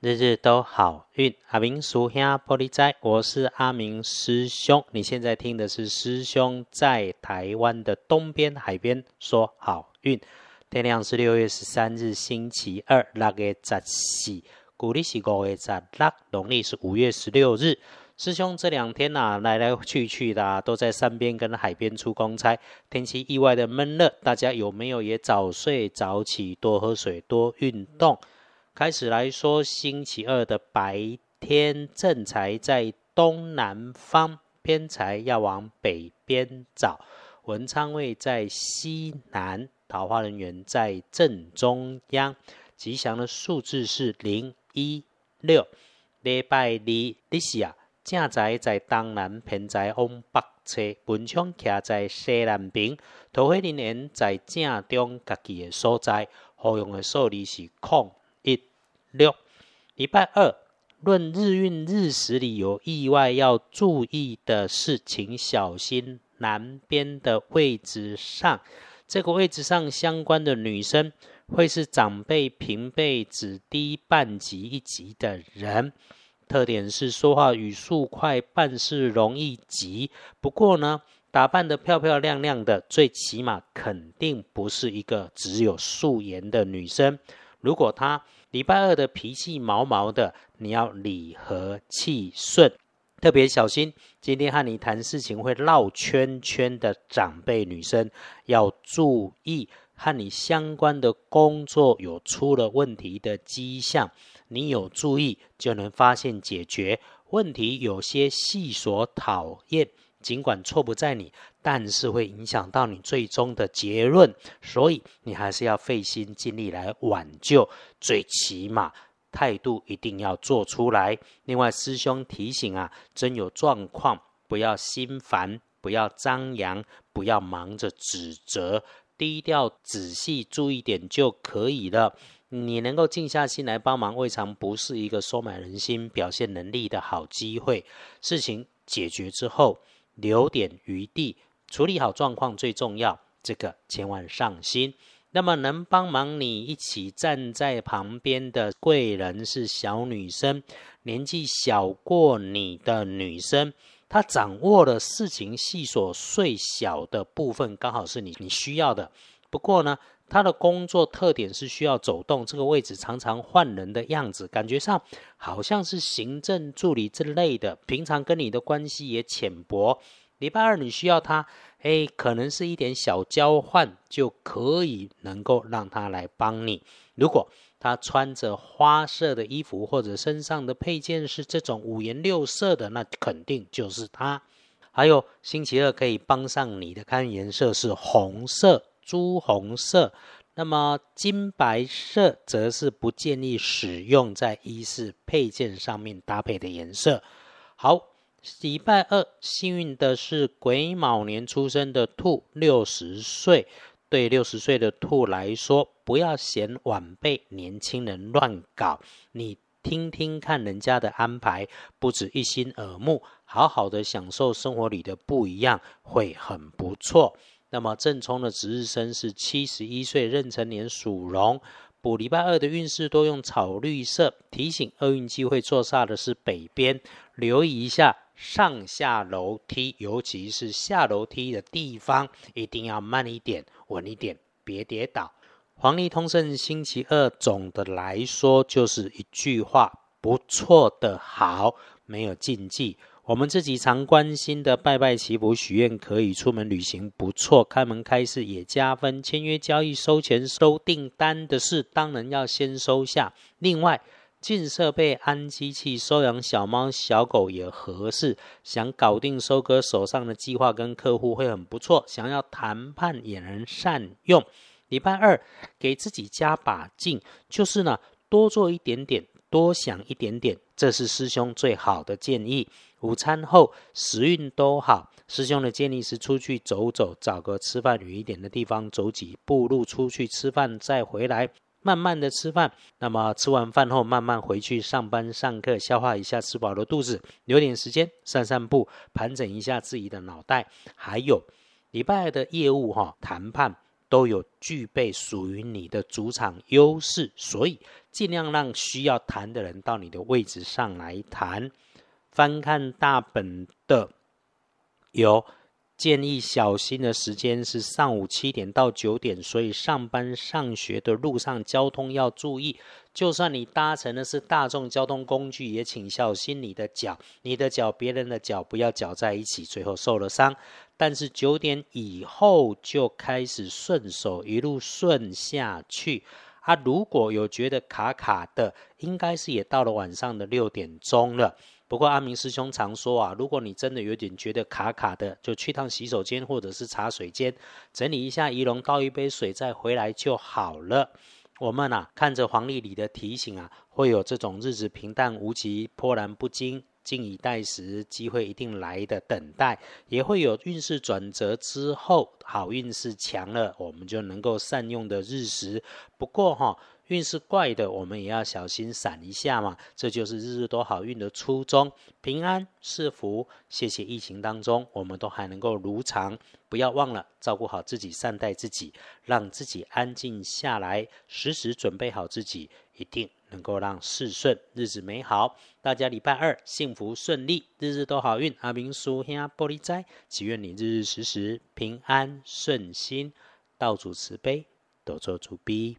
日日都好运，阿明叔兄玻璃仔，我是阿明师兄。你现在听的是师兄在台湾的东边海边说好运。天亮是六月十三日，星期二，六月十四，古历是五月十六，农历是五月十六日。师兄这两天呐，来来去去的都在山边跟海边出公差，天气意外的闷热，大家有没有也早睡早起，多喝水，多运动？开始来说，星期二的白天正财在东南方，偏财要往北边找。文昌位在西南，桃花人员在正中央。吉祥的数字是零一六。礼拜二，你是啊，正财在东南，偏财往北侧。文昌徛在西南边，桃花人员在正中家己的所在。好用的数字是空。六礼拜二论日运日时里有意外要注意的事情，小心南边的位置上，这个位置上相关的女生会是长辈、平辈只低半级一级的人，特点是说话语速快，办事容易急。不过呢，打扮得漂漂亮亮的，最起码肯定不是一个只有素颜的女生。如果她礼拜二的脾气毛毛的，你要理和气顺，特别小心。今天和你谈事情会绕圈圈的长辈女生要注意，和你相关的工作有出了问题的迹象，你有注意就能发现解决问题。有些细琐讨厌。尽管错不在你，但是会影响到你最终的结论，所以你还是要费心尽力来挽救，最起码态度一定要做出来。另外，师兄提醒啊，真有状况，不要心烦，不要张扬，不要忙着指责，低调仔细注意点就可以了。你能够静下心来帮忙，未尝不是一个收买人心、表现能力的好机会。事情解决之后。留点余地，处理好状况最重要，这个千万上心。那么能帮忙你一起站在旁边的贵人是小女生，年纪小过你的女生，她掌握的事情细琐碎小的部分，刚好是你你需要的。不过呢，他的工作特点是需要走动，这个位置常常换人的样子，感觉上好像是行政助理之类的。平常跟你的关系也浅薄。礼拜二你需要他，哎，可能是一点小交换就可以能够让他来帮你。如果他穿着花色的衣服，或者身上的配件是这种五颜六色的，那肯定就是他。还有星期二可以帮上你的，看颜色是红色、朱红色。那么金白色则是不建议使用在衣饰配件上面搭配的颜色。好。礼拜二幸运的是癸卯年出生的兔，六十岁。对六十岁的兔来说，不要嫌晚辈年轻人乱搞，你听听看人家的安排，不止一心耳目，好好的享受生活里的不一样，会很不错。那么正冲的值日生是七十一岁，壬辰年属龙。补礼拜二的运势多用草绿色，提醒厄运机会坐煞的是北边，留意一下。上下楼梯，尤其是下楼梯的地方，一定要慢一点、稳一点，别跌倒。黄历通胜星期二，总的来说就是一句话：不错的好，没有禁忌。我们自己常关心的拜拜祈福、许愿，可以出门旅行，不错。开门开市也加分。签约交易、收钱、收订单的事，当然要先收下。另外，进设备、安机器、收养小猫小狗也合适。想搞定收割手上的计划，跟客户会很不错。想要谈判也能善用。礼拜二给自己加把劲，就是呢，多做一点点，多想一点点，这是师兄最好的建议。午餐后时运都好，师兄的建议是出去走走，找个吃饭远一点的地方，走几步路出去吃饭，再回来。慢慢的吃饭，那么吃完饭后慢慢回去上班上课，消化一下吃饱的肚子，留点时间散散步，盘整一下自己的脑袋。还有礼拜的业务哈谈判，都有具备属于你的主场优势，所以尽量让需要谈的人到你的位置上来谈。翻看大本的有。建议小心的时间是上午七点到九点，所以上班上学的路上交通要注意。就算你搭乘的是大众交通工具，也请小心你的脚，你的脚，别人的脚不要搅在一起，最后受了伤。但是九点以后就开始顺手一路顺下去。啊，如果有觉得卡卡的，应该是也到了晚上的六点钟了。不过阿明师兄常说啊，如果你真的有点觉得卡卡的，就去趟洗手间或者是茶水间，整理一下仪容，倒一杯水再回来就好了。我们啊，看着黄历里的提醒啊，会有这种日子平淡无奇、波澜不惊、静以待时，机会一定来的等待，也会有运势转折之后，好运势强了，我们就能够善用的日时。不过哈。运势怪的，我们也要小心闪一下嘛。这就是日日都好运的初衷，平安是福。谢谢疫情当中，我们都还能够如常。不要忘了照顾好自己，善待自己，让自己安静下来，时时准备好自己，一定能够让事顺，日子美好。大家礼拜二幸福顺利，日日都好运。阿明叔兄玻璃斋，祈愿你日日时时平安顺心，道主慈悲，多做主逼。